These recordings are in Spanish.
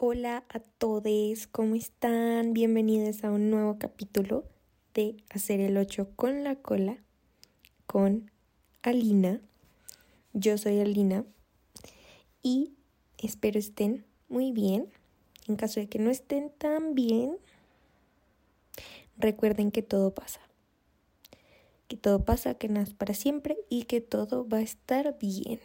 Hola a todos, ¿cómo están? Bienvenidos a un nuevo capítulo de Hacer el 8 con la cola con Alina. Yo soy Alina y espero estén muy bien. En caso de que no estén tan bien, recuerden que todo pasa. Que todo pasa, que no es para siempre y que todo va a estar bien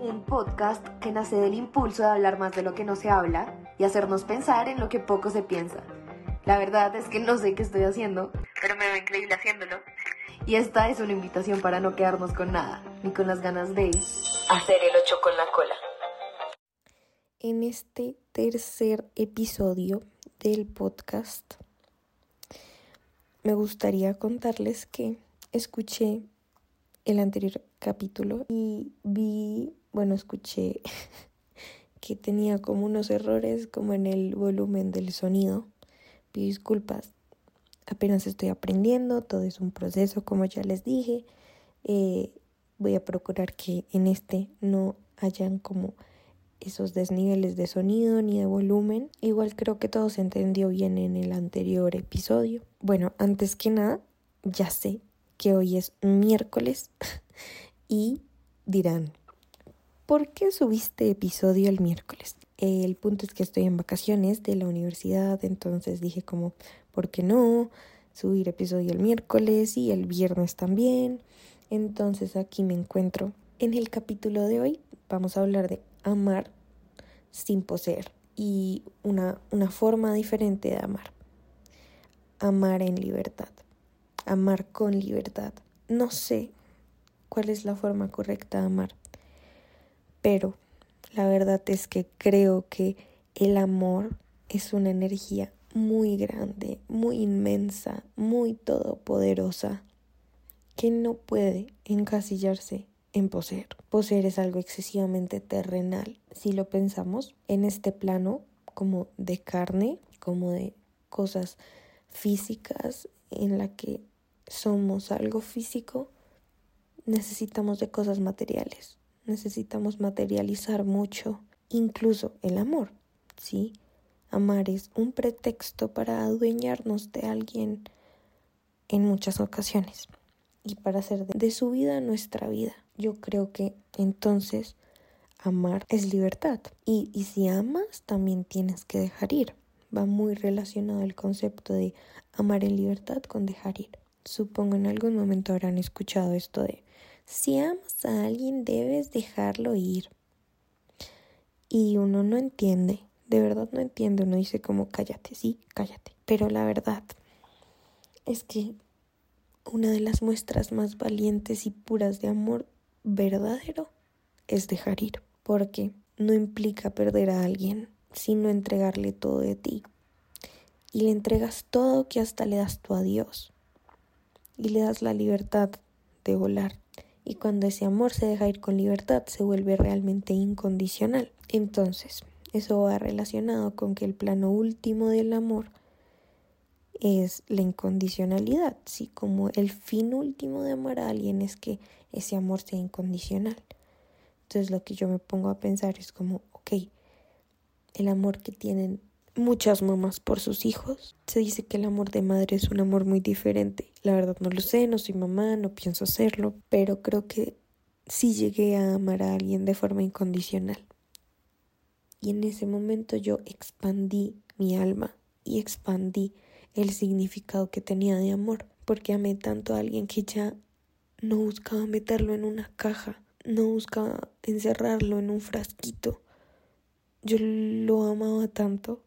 un podcast que nace del impulso de hablar más de lo que no se habla y hacernos pensar en lo que poco se piensa. La verdad es que no sé qué estoy haciendo, pero me veo increíble haciéndolo. Y esta es una invitación para no quedarnos con nada, ni con las ganas de hacer el ocho con la cola. En este tercer episodio del podcast, me gustaría contarles que escuché el anterior capítulo y vi bueno, escuché que tenía como unos errores como en el volumen del sonido. Pido disculpas. Apenas estoy aprendiendo, todo es un proceso, como ya les dije. Eh, voy a procurar que en este no hayan como esos desniveles de sonido ni de volumen. Igual creo que todo se entendió bien en el anterior episodio. Bueno, antes que nada, ya sé que hoy es miércoles y dirán, ¿por qué subiste episodio el miércoles? El punto es que estoy en vacaciones de la universidad, entonces dije como, ¿por qué no? Subir episodio el miércoles y el viernes también. Entonces aquí me encuentro. En el capítulo de hoy vamos a hablar de amar sin poseer y una, una forma diferente de amar. Amar en libertad. Amar con libertad. No sé cuál es la forma correcta de amar pero la verdad es que creo que el amor es una energía muy grande, muy inmensa, muy todopoderosa, que no puede encasillarse en poseer. Poseer es algo excesivamente terrenal. Si lo pensamos en este plano como de carne, como de cosas físicas en la que somos algo físico, necesitamos de cosas materiales necesitamos materializar mucho, incluso el amor, ¿sí? Amar es un pretexto para adueñarnos de alguien en muchas ocasiones y para hacer de su vida nuestra vida. Yo creo que entonces amar es libertad y, y si amas también tienes que dejar ir. Va muy relacionado el concepto de amar en libertad con dejar ir. Supongo en algún momento habrán escuchado esto de si amas a alguien debes dejarlo ir. Y uno no entiende, de verdad no entiende, uno dice como cállate, sí, cállate. Pero la verdad es que una de las muestras más valientes y puras de amor verdadero es dejar ir, porque no implica perder a alguien, sino entregarle todo de ti. Y le entregas todo que hasta le das tu adiós. Y le das la libertad de volar y cuando ese amor se deja ir con libertad se vuelve realmente incondicional. Entonces, eso va relacionado con que el plano último del amor es la incondicionalidad, ¿sí? Como el fin último de amar a alguien es que ese amor sea incondicional. Entonces lo que yo me pongo a pensar es como, ok, el amor que tienen muchas mamás por sus hijos. Se dice que el amor de madre es un amor muy diferente. La verdad no lo sé, no soy mamá, no pienso hacerlo, pero creo que sí llegué a amar a alguien de forma incondicional. Y en ese momento yo expandí mi alma y expandí el significado que tenía de amor, porque amé tanto a alguien que ya no buscaba meterlo en una caja, no buscaba encerrarlo en un frasquito. Yo lo amaba tanto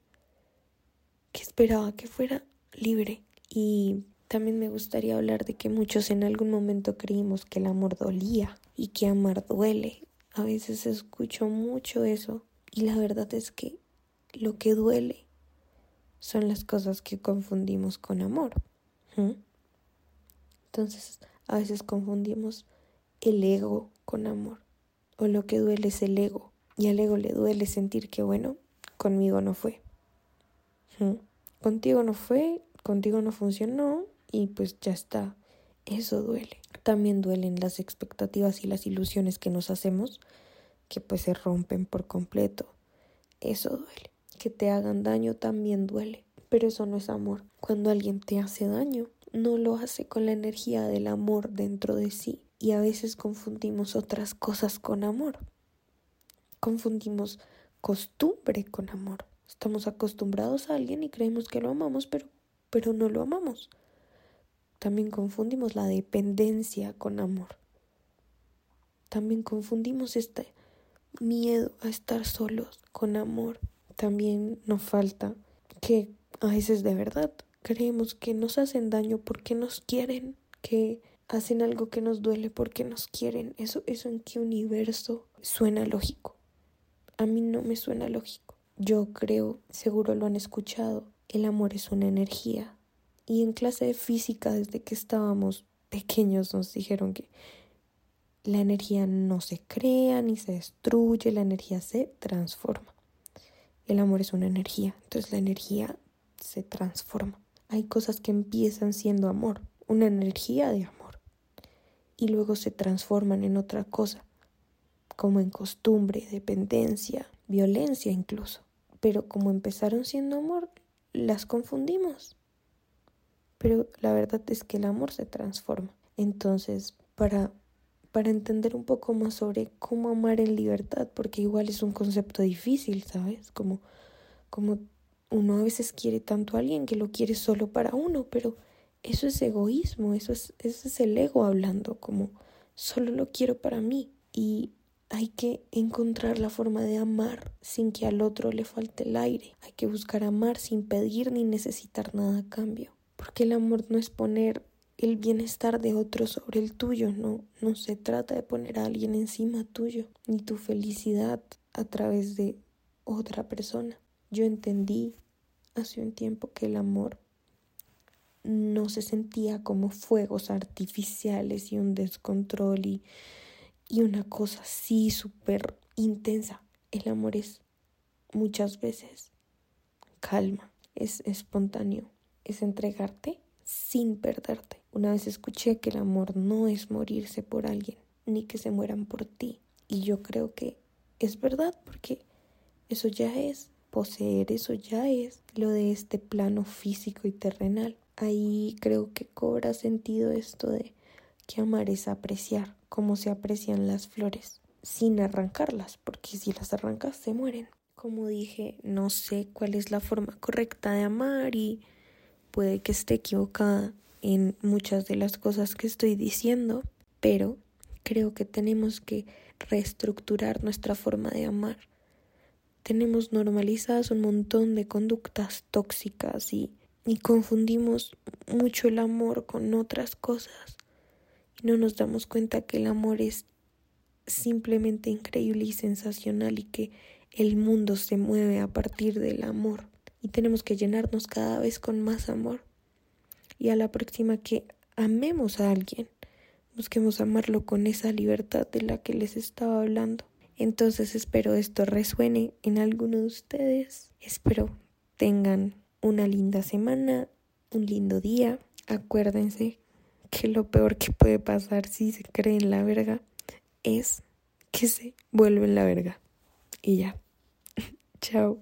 que esperaba que fuera libre. Y también me gustaría hablar de que muchos en algún momento creímos que el amor dolía y que amar duele. A veces escucho mucho eso y la verdad es que lo que duele son las cosas que confundimos con amor. Entonces, a veces confundimos el ego con amor. O lo que duele es el ego. Y al ego le duele sentir que, bueno, conmigo no fue. Contigo no fue, contigo no funcionó y pues ya está. Eso duele. También duelen las expectativas y las ilusiones que nos hacemos, que pues se rompen por completo. eso duele. Que te hagan daño también duele, pero eso no es amor. Cuando alguien te hace daño, no lo hace con la energía del amor dentro de sí. Y a veces confundimos otras cosas con amor. Confundimos costumbre con amor. Estamos acostumbrados a alguien y creemos que lo amamos, pero, pero no lo amamos. También confundimos la dependencia con amor. También confundimos este miedo a estar solos con amor. También nos falta que a veces de verdad creemos que nos hacen daño porque nos quieren, que hacen algo que nos duele porque nos quieren. Eso, eso en qué universo suena lógico. A mí no me suena lógico. Yo creo, seguro lo han escuchado, el amor es una energía. Y en clase de física, desde que estábamos pequeños, nos dijeron que la energía no se crea ni se destruye, la energía se transforma. El amor es una energía, entonces la energía se transforma. Hay cosas que empiezan siendo amor, una energía de amor, y luego se transforman en otra cosa, como en costumbre, dependencia, violencia incluso. Pero como empezaron siendo amor, las confundimos. Pero la verdad es que el amor se transforma. Entonces, para para entender un poco más sobre cómo amar en libertad, porque igual es un concepto difícil, ¿sabes? Como, como uno a veces quiere tanto a alguien que lo quiere solo para uno, pero eso es egoísmo, eso es, eso es el ego hablando, como solo lo quiero para mí. Y hay que encontrar la forma de amar sin que al otro le falte el aire. Hay que buscar amar sin pedir ni necesitar nada a cambio. Porque el amor no es poner el bienestar de otro sobre el tuyo, no, no se trata de poner a alguien encima tuyo, ni tu felicidad a través de otra persona. Yo entendí hace un tiempo que el amor no se sentía como fuegos artificiales y un descontrol y, y una cosa así súper intensa. El amor es muchas veces calma, es espontáneo, es entregarte sin perderte. Una vez escuché que el amor no es morirse por alguien, ni que se mueran por ti. Y yo creo que es verdad, porque eso ya es, poseer eso ya es lo de este plano físico y terrenal. Ahí creo que cobra sentido esto de que amar es apreciar, como se aprecian las flores, sin arrancarlas, porque si las arrancas se mueren. Como dije, no sé cuál es la forma correcta de amar y puede que esté equivocada en muchas de las cosas que estoy diciendo, pero creo que tenemos que reestructurar nuestra forma de amar. Tenemos normalizadas un montón de conductas tóxicas y, y confundimos mucho el amor con otras cosas. No nos damos cuenta que el amor es simplemente increíble y sensacional y que el mundo se mueve a partir del amor y tenemos que llenarnos cada vez con más amor. Y a la próxima que amemos a alguien, busquemos amarlo con esa libertad de la que les estaba hablando. Entonces espero esto resuene en alguno de ustedes. Espero tengan una linda semana, un lindo día. Acuérdense que lo peor que puede pasar si se creen la verga es que se vuelven la verga. Y ya. Chao.